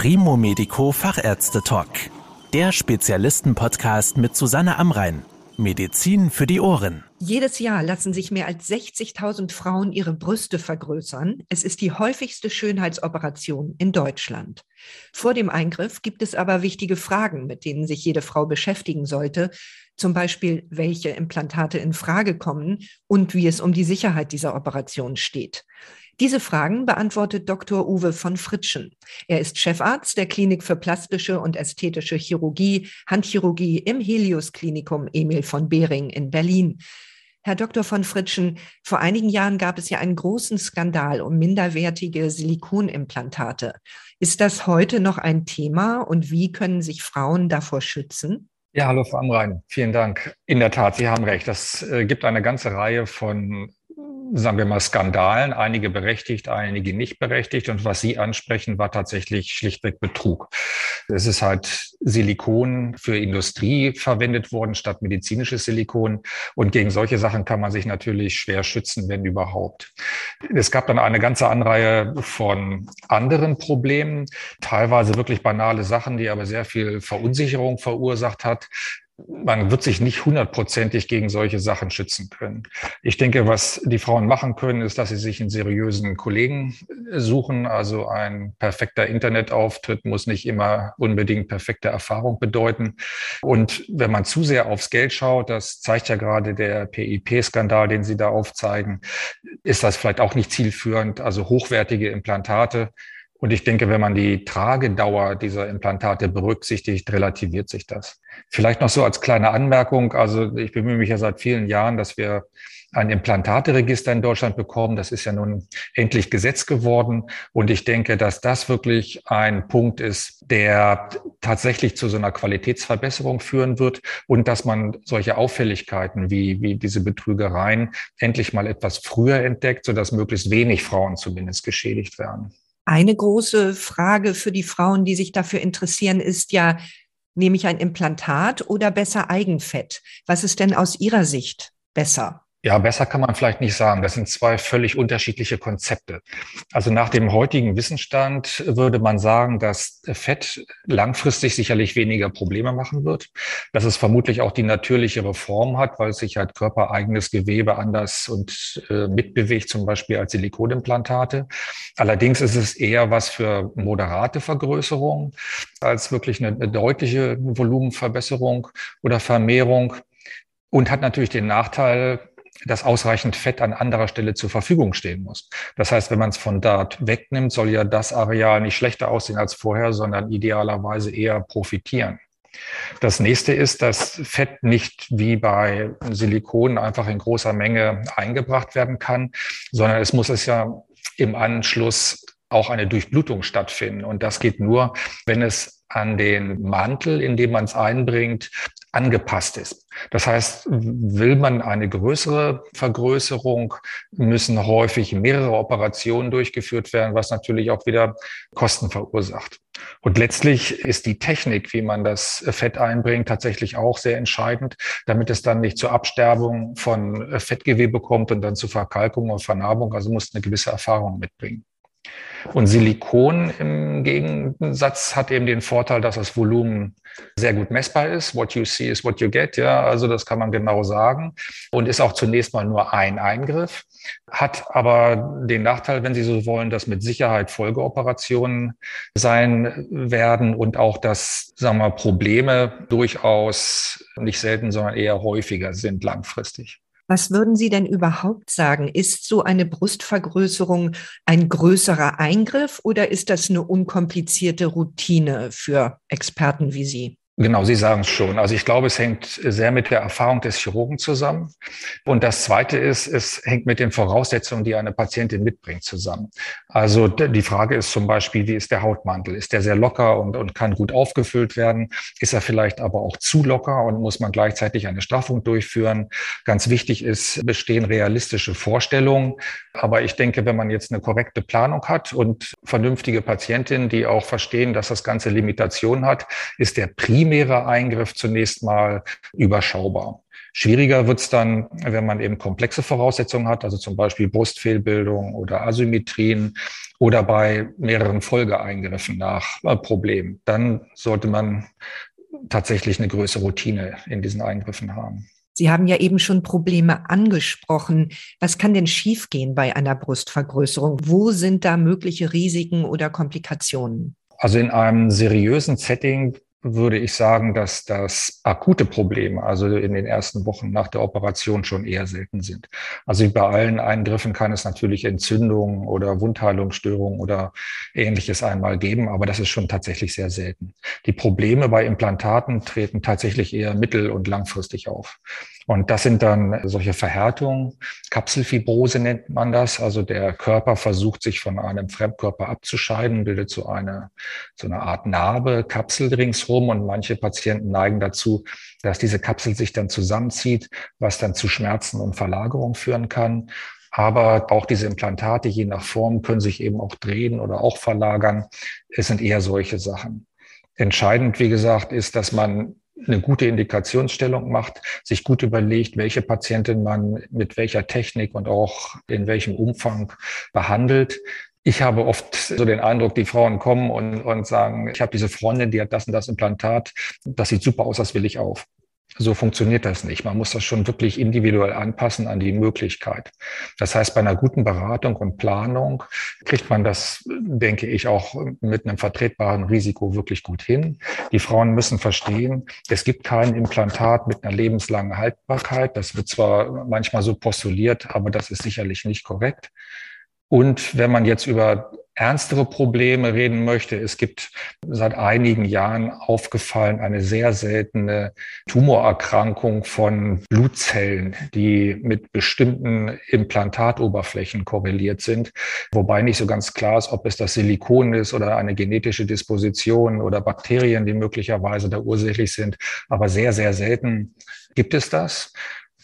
Primo Medico Fachärzte Talk. Der Spezialisten-Podcast mit Susanne Amrein. Medizin für die Ohren. Jedes Jahr lassen sich mehr als 60.000 Frauen ihre Brüste vergrößern. Es ist die häufigste Schönheitsoperation in Deutschland. Vor dem Eingriff gibt es aber wichtige Fragen, mit denen sich jede Frau beschäftigen sollte. Zum Beispiel, welche Implantate in Frage kommen und wie es um die Sicherheit dieser Operation steht. Diese Fragen beantwortet Dr. Uwe von Fritschen. Er ist Chefarzt der Klinik für plastische und ästhetische Chirurgie, Handchirurgie im Helios Klinikum Emil von Behring in Berlin. Herr Dr. von Fritschen, vor einigen Jahren gab es ja einen großen Skandal um minderwertige Silikonimplantate. Ist das heute noch ein Thema und wie können sich Frauen davor schützen? Ja, hallo Frau Amrein, vielen Dank. In der Tat, Sie haben recht. Das äh, gibt eine ganze Reihe von sagen wir mal, Skandalen, einige berechtigt, einige nicht berechtigt. Und was Sie ansprechen, war tatsächlich schlichtweg Betrug. Es ist halt Silikon für Industrie verwendet worden statt medizinisches Silikon. Und gegen solche Sachen kann man sich natürlich schwer schützen, wenn überhaupt. Es gab dann eine ganze Anreihe von anderen Problemen, teilweise wirklich banale Sachen, die aber sehr viel Verunsicherung verursacht hat man wird sich nicht hundertprozentig gegen solche Sachen schützen können. Ich denke, was die Frauen machen können, ist, dass sie sich einen seriösen Kollegen suchen. Also ein perfekter Internetauftritt muss nicht immer unbedingt perfekte Erfahrung bedeuten. Und wenn man zu sehr aufs Geld schaut, das zeigt ja gerade der PIP-Skandal, den Sie da aufzeigen, ist das vielleicht auch nicht zielführend. Also hochwertige Implantate und ich denke, wenn man die Tragedauer dieser Implantate berücksichtigt, relativiert sich das. Vielleicht noch so als kleine Anmerkung. Also ich bemühe mich ja seit vielen Jahren, dass wir ein Implantateregister in Deutschland bekommen. Das ist ja nun endlich Gesetz geworden. Und ich denke, dass das wirklich ein Punkt ist, der tatsächlich zu so einer Qualitätsverbesserung führen wird und dass man solche Auffälligkeiten wie, wie diese Betrügereien endlich mal etwas früher entdeckt, sodass möglichst wenig Frauen zumindest geschädigt werden. Eine große Frage für die Frauen, die sich dafür interessieren, ist ja, nehme ich ein Implantat oder besser Eigenfett? Was ist denn aus Ihrer Sicht besser? Ja, besser kann man vielleicht nicht sagen. Das sind zwei völlig unterschiedliche Konzepte. Also nach dem heutigen Wissensstand würde man sagen, dass Fett langfristig sicherlich weniger Probleme machen wird, dass es vermutlich auch die natürlichere Form hat, weil sich halt körpereigenes Gewebe anders und äh, mitbewegt, zum Beispiel als Silikonimplantate. Allerdings ist es eher was für moderate Vergrößerung als wirklich eine, eine deutliche Volumenverbesserung oder Vermehrung und hat natürlich den Nachteil, dass ausreichend Fett an anderer Stelle zur Verfügung stehen muss. Das heißt, wenn man es von dort wegnimmt, soll ja das Areal nicht schlechter aussehen als vorher, sondern idealerweise eher profitieren. Das nächste ist, dass Fett nicht wie bei Silikon einfach in großer Menge eingebracht werden kann, sondern es muss es ja im Anschluss auch eine Durchblutung stattfinden. Und das geht nur, wenn es an den Mantel, in dem man es einbringt, angepasst ist. Das heißt, will man eine größere Vergrößerung, müssen häufig mehrere Operationen durchgeführt werden, was natürlich auch wieder Kosten verursacht. Und letztlich ist die Technik, wie man das Fett einbringt, tatsächlich auch sehr entscheidend, damit es dann nicht zur Absterbung von Fettgewebe kommt und dann zu Verkalkung und Vernarbung. Also muss eine gewisse Erfahrung mitbringen. Und Silikon im Gegensatz hat eben den Vorteil, dass das Volumen sehr gut messbar ist. What you see is what you get. Ja, also das kann man genau sagen und ist auch zunächst mal nur ein Eingriff, hat aber den Nachteil, wenn Sie so wollen, dass mit Sicherheit Folgeoperationen sein werden und auch, dass, sagen wir, Probleme durchaus nicht selten, sondern eher häufiger sind langfristig. Was würden Sie denn überhaupt sagen? Ist so eine Brustvergrößerung ein größerer Eingriff oder ist das eine unkomplizierte Routine für Experten wie Sie? Genau, Sie sagen es schon. Also ich glaube, es hängt sehr mit der Erfahrung des Chirurgen zusammen. Und das Zweite ist, es hängt mit den Voraussetzungen, die eine Patientin mitbringt, zusammen. Also die Frage ist zum Beispiel, wie ist der Hautmantel? Ist der sehr locker und, und kann gut aufgefüllt werden? Ist er vielleicht aber auch zu locker und muss man gleichzeitig eine Straffung durchführen? Ganz wichtig ist, bestehen realistische Vorstellungen. Aber ich denke, wenn man jetzt eine korrekte Planung hat und vernünftige Patientinnen, die auch verstehen, dass das Ganze Limitationen hat, ist der primäre Eingriff zunächst mal überschaubar. Schwieriger wird's dann, wenn man eben komplexe Voraussetzungen hat, also zum Beispiel Brustfehlbildung oder Asymmetrien oder bei mehreren Folgeeingriffen nach äh, Problemen. Dann sollte man tatsächlich eine größere Routine in diesen Eingriffen haben. Sie haben ja eben schon Probleme angesprochen. Was kann denn schiefgehen bei einer Brustvergrößerung? Wo sind da mögliche Risiken oder Komplikationen? Also in einem seriösen Setting würde ich sagen, dass das akute Probleme, also in den ersten Wochen nach der Operation schon eher selten sind. Also wie bei allen Eingriffen kann es natürlich Entzündungen oder Wundheilungsstörungen oder ähnliches einmal geben, aber das ist schon tatsächlich sehr selten. Die Probleme bei Implantaten treten tatsächlich eher mittel- und langfristig auf. Und das sind dann solche Verhärtungen. Kapselfibrose nennt man das. Also der Körper versucht sich von einem Fremdkörper abzuscheiden, bildet so eine, so eine Art Narbe, Kapsel ringsherum. Und manche Patienten neigen dazu, dass diese Kapsel sich dann zusammenzieht, was dann zu Schmerzen und Verlagerung führen kann. Aber auch diese Implantate, je nach Form, können sich eben auch drehen oder auch verlagern. Es sind eher solche Sachen. Entscheidend, wie gesagt, ist, dass man eine gute Indikationsstellung macht, sich gut überlegt, welche Patientin man mit welcher Technik und auch in welchem Umfang behandelt. Ich habe oft so den Eindruck, die Frauen kommen und, und sagen, ich habe diese Freundin, die hat das und das Implantat, das sieht super aus, das will ich auf. So funktioniert das nicht. Man muss das schon wirklich individuell anpassen an die Möglichkeit. Das heißt, bei einer guten Beratung und Planung kriegt man das, denke ich, auch mit einem vertretbaren Risiko wirklich gut hin. Die Frauen müssen verstehen, es gibt kein Implantat mit einer lebenslangen Haltbarkeit. Das wird zwar manchmal so postuliert, aber das ist sicherlich nicht korrekt. Und wenn man jetzt über ernstere Probleme reden möchte, es gibt seit einigen Jahren aufgefallen eine sehr seltene Tumorerkrankung von Blutzellen, die mit bestimmten Implantatoberflächen korreliert sind, wobei nicht so ganz klar ist, ob es das Silikon ist oder eine genetische Disposition oder Bakterien, die möglicherweise da ursächlich sind. Aber sehr, sehr selten gibt es das.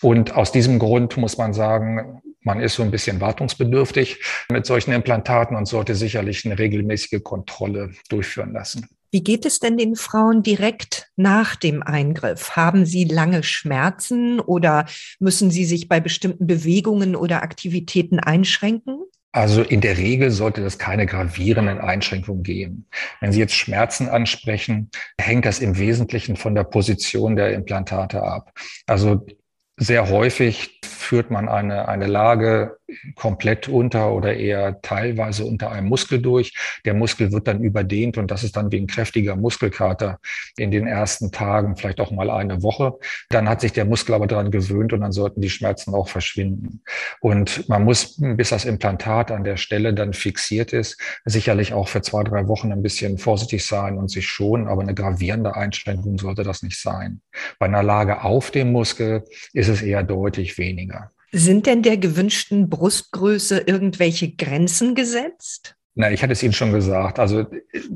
Und aus diesem Grund muss man sagen, man ist so ein bisschen wartungsbedürftig mit solchen Implantaten und sollte sicherlich eine regelmäßige Kontrolle durchführen lassen. Wie geht es denn den Frauen direkt nach dem Eingriff? Haben sie lange Schmerzen oder müssen sie sich bei bestimmten Bewegungen oder Aktivitäten einschränken? Also in der Regel sollte das keine gravierenden Einschränkungen geben. Wenn Sie jetzt Schmerzen ansprechen, hängt das im Wesentlichen von der Position der Implantate ab. Also sehr häufig führt man eine, eine Lage komplett unter oder eher teilweise unter einem Muskel durch. Der Muskel wird dann überdehnt und das ist dann wie ein kräftiger Muskelkater in den ersten Tagen, vielleicht auch mal eine Woche. Dann hat sich der Muskel aber daran gewöhnt und dann sollten die Schmerzen auch verschwinden. Und man muss, bis das Implantat an der Stelle dann fixiert ist, sicherlich auch für zwei, drei Wochen ein bisschen vorsichtig sein und sich schonen, aber eine gravierende Einschränkung sollte das nicht sein. Bei einer Lage auf dem Muskel ist es eher deutlich weniger. Sind denn der gewünschten Brustgröße irgendwelche Grenzen gesetzt? Na, ich hatte es Ihnen schon gesagt. Also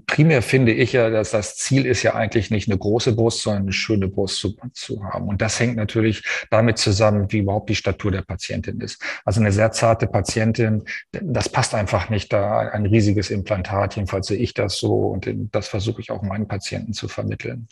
primär finde ich ja, dass das Ziel ist ja eigentlich nicht eine große Brust, sondern eine schöne Brust zu, zu, haben. Und das hängt natürlich damit zusammen, wie überhaupt die Statur der Patientin ist. Also eine sehr zarte Patientin, das passt einfach nicht da ein riesiges Implantat. Jedenfalls sehe ich das so und das versuche ich auch meinen Patienten zu vermitteln.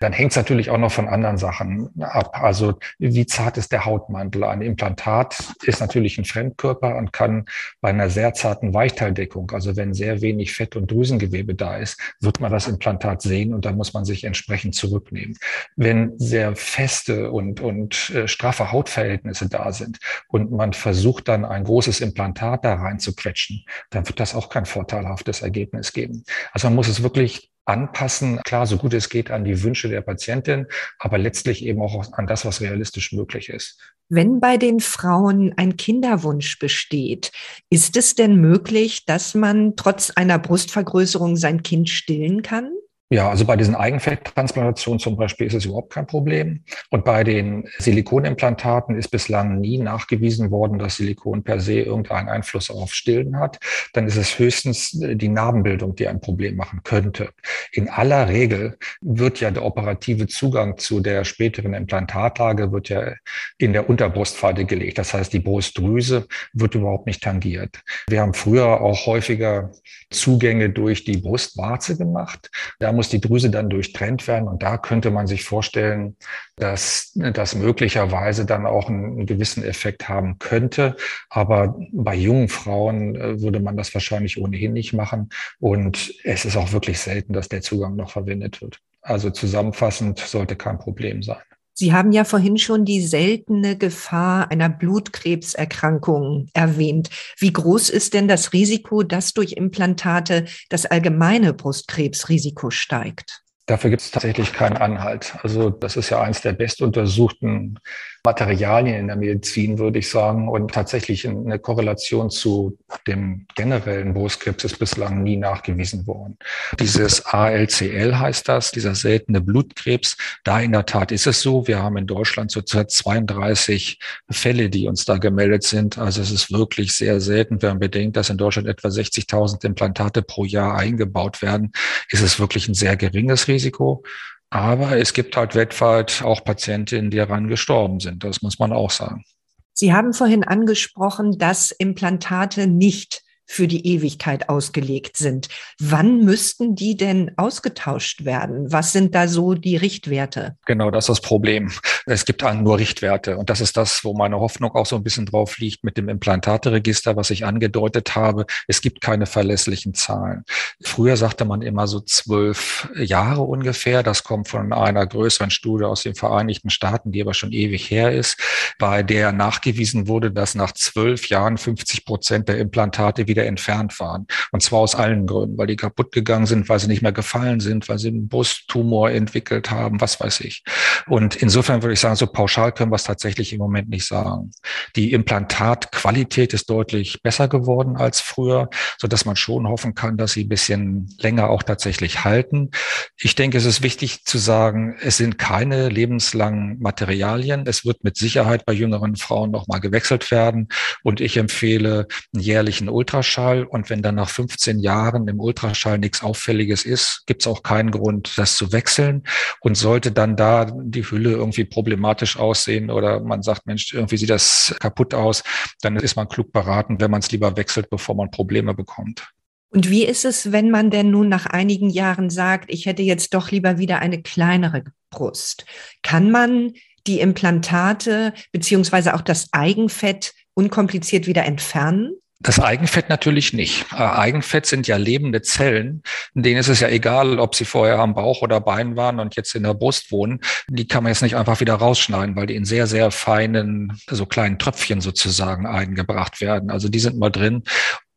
Dann hängt es natürlich auch noch von anderen Sachen ab. Also wie zart ist der Hautmantel? Ein Implantat ist natürlich ein Fremdkörper und kann bei einer sehr zarten Weichteildeckung, also also wenn sehr wenig Fett und Drüsengewebe da ist, wird man das Implantat sehen und dann muss man sich entsprechend zurücknehmen. Wenn sehr feste und, und äh, straffe Hautverhältnisse da sind und man versucht dann ein großes Implantat da rein zu quetschen, dann wird das auch kein vorteilhaftes Ergebnis geben. Also man muss es wirklich anpassen, klar, so gut es geht an die Wünsche der Patientin, aber letztlich eben auch an das, was realistisch möglich ist. Wenn bei den Frauen ein Kinderwunsch besteht, ist es denn möglich, dass man trotz einer Brustvergrößerung sein Kind stillen kann? Ja, also bei diesen Eigenfetttransplantationen zum Beispiel ist es überhaupt kein Problem. Und bei den Silikonimplantaten ist bislang nie nachgewiesen worden, dass Silikon per se irgendeinen Einfluss auf Stillen hat. Dann ist es höchstens die Narbenbildung, die ein Problem machen könnte. In aller Regel wird ja der operative Zugang zu der späteren Implantatlage wird ja in der Unterbrustpfade gelegt. Das heißt, die Brustdrüse wird überhaupt nicht tangiert. Wir haben früher auch häufiger Zugänge durch die Brustwarze gemacht. Da muss die Drüse dann durchtrennt werden. Und da könnte man sich vorstellen, dass das möglicherweise dann auch einen gewissen Effekt haben könnte. Aber bei jungen Frauen äh, würde man das wahrscheinlich ohnehin nicht machen. Und es ist auch wirklich selten, dass der Zugang noch verwendet wird. Also zusammenfassend sollte kein Problem sein. Sie haben ja vorhin schon die seltene Gefahr einer Blutkrebserkrankung erwähnt. Wie groß ist denn das Risiko, dass durch Implantate das allgemeine Brustkrebsrisiko steigt? Dafür gibt es tatsächlich keinen Anhalt. Also das ist ja eines der bestuntersuchten Materialien in der Medizin, würde ich sagen. Und tatsächlich eine Korrelation zu dem generellen Brustkrebs ist bislang nie nachgewiesen worden. Dieses ALCL heißt das, dieser seltene Blutkrebs. Da in der Tat ist es so. Wir haben in Deutschland zurzeit 32 Fälle, die uns da gemeldet sind. Also es ist wirklich sehr selten. Wenn man bedenkt, dass in Deutschland etwa 60.000 Implantate pro Jahr eingebaut werden, ist es wirklich ein sehr geringes Risiko. Aber es gibt halt weltweit auch Patientinnen, die daran gestorben sind. Das muss man auch sagen. Sie haben vorhin angesprochen, dass Implantate nicht für die Ewigkeit ausgelegt sind. Wann müssten die denn ausgetauscht werden? Was sind da so die Richtwerte? Genau, das ist das Problem. Es gibt nur Richtwerte. Und das ist das, wo meine Hoffnung auch so ein bisschen drauf liegt mit dem Implantateregister, was ich angedeutet habe. Es gibt keine verlässlichen Zahlen. Früher sagte man immer so zwölf Jahre ungefähr. Das kommt von einer größeren Studie aus den Vereinigten Staaten, die aber schon ewig her ist, bei der nachgewiesen wurde, dass nach zwölf Jahren 50 Prozent der Implantate wieder wieder entfernt waren. Und zwar aus allen Gründen, weil die kaputt gegangen sind, weil sie nicht mehr gefallen sind, weil sie einen Brusttumor entwickelt haben, was weiß ich. Und insofern würde ich sagen, so pauschal können wir es tatsächlich im Moment nicht sagen. Die Implantatqualität ist deutlich besser geworden als früher, so man schon hoffen kann, dass sie ein bisschen länger auch tatsächlich halten. Ich denke, es ist wichtig zu sagen, es sind keine lebenslangen Materialien. Es wird mit Sicherheit bei jüngeren Frauen nochmal gewechselt werden. Und ich empfehle einen jährlichen Ultraschall Ultraschall und wenn dann nach 15 Jahren im Ultraschall nichts Auffälliges ist, gibt es auch keinen Grund, das zu wechseln. Und sollte dann da die Hülle irgendwie problematisch aussehen oder man sagt, Mensch, irgendwie sieht das kaputt aus, dann ist man klug beraten, wenn man es lieber wechselt, bevor man Probleme bekommt. Und wie ist es, wenn man denn nun nach einigen Jahren sagt, ich hätte jetzt doch lieber wieder eine kleinere Brust? Kann man die Implantate beziehungsweise auch das Eigenfett unkompliziert wieder entfernen? Das Eigenfett natürlich nicht. Äh, Eigenfett sind ja lebende Zellen, denen ist es ja egal, ob sie vorher am Bauch oder Bein waren und jetzt in der Brust wohnen. Die kann man jetzt nicht einfach wieder rausschneiden, weil die in sehr, sehr feinen, so kleinen Tröpfchen sozusagen eingebracht werden. Also die sind mal drin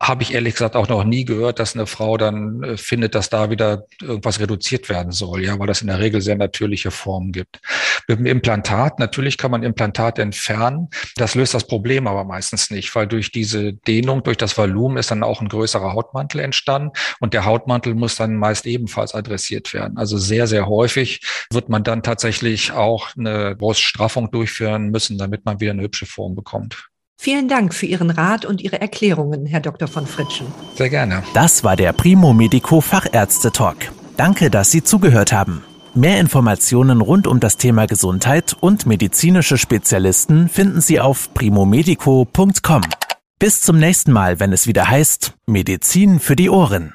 habe ich ehrlich gesagt auch noch nie gehört, dass eine Frau dann äh, findet, dass da wieder irgendwas reduziert werden soll, ja, weil das in der Regel sehr natürliche Formen gibt. Mit dem Implantat, natürlich kann man Implantat entfernen. Das löst das Problem aber meistens nicht, weil durch diese Dehnung, durch das Volumen ist dann auch ein größerer Hautmantel entstanden und der Hautmantel muss dann meist ebenfalls adressiert werden. Also sehr, sehr häufig wird man dann tatsächlich auch eine Bruststraffung durchführen müssen, damit man wieder eine hübsche Form bekommt. Vielen Dank für Ihren Rat und Ihre Erklärungen, Herr Dr. von Fritschen. Sehr gerne. Das war der Primo Medico Fachärzte Talk. Danke, dass Sie zugehört haben. Mehr Informationen rund um das Thema Gesundheit und medizinische Spezialisten finden Sie auf primomedico.com. Bis zum nächsten Mal, wenn es wieder heißt Medizin für die Ohren.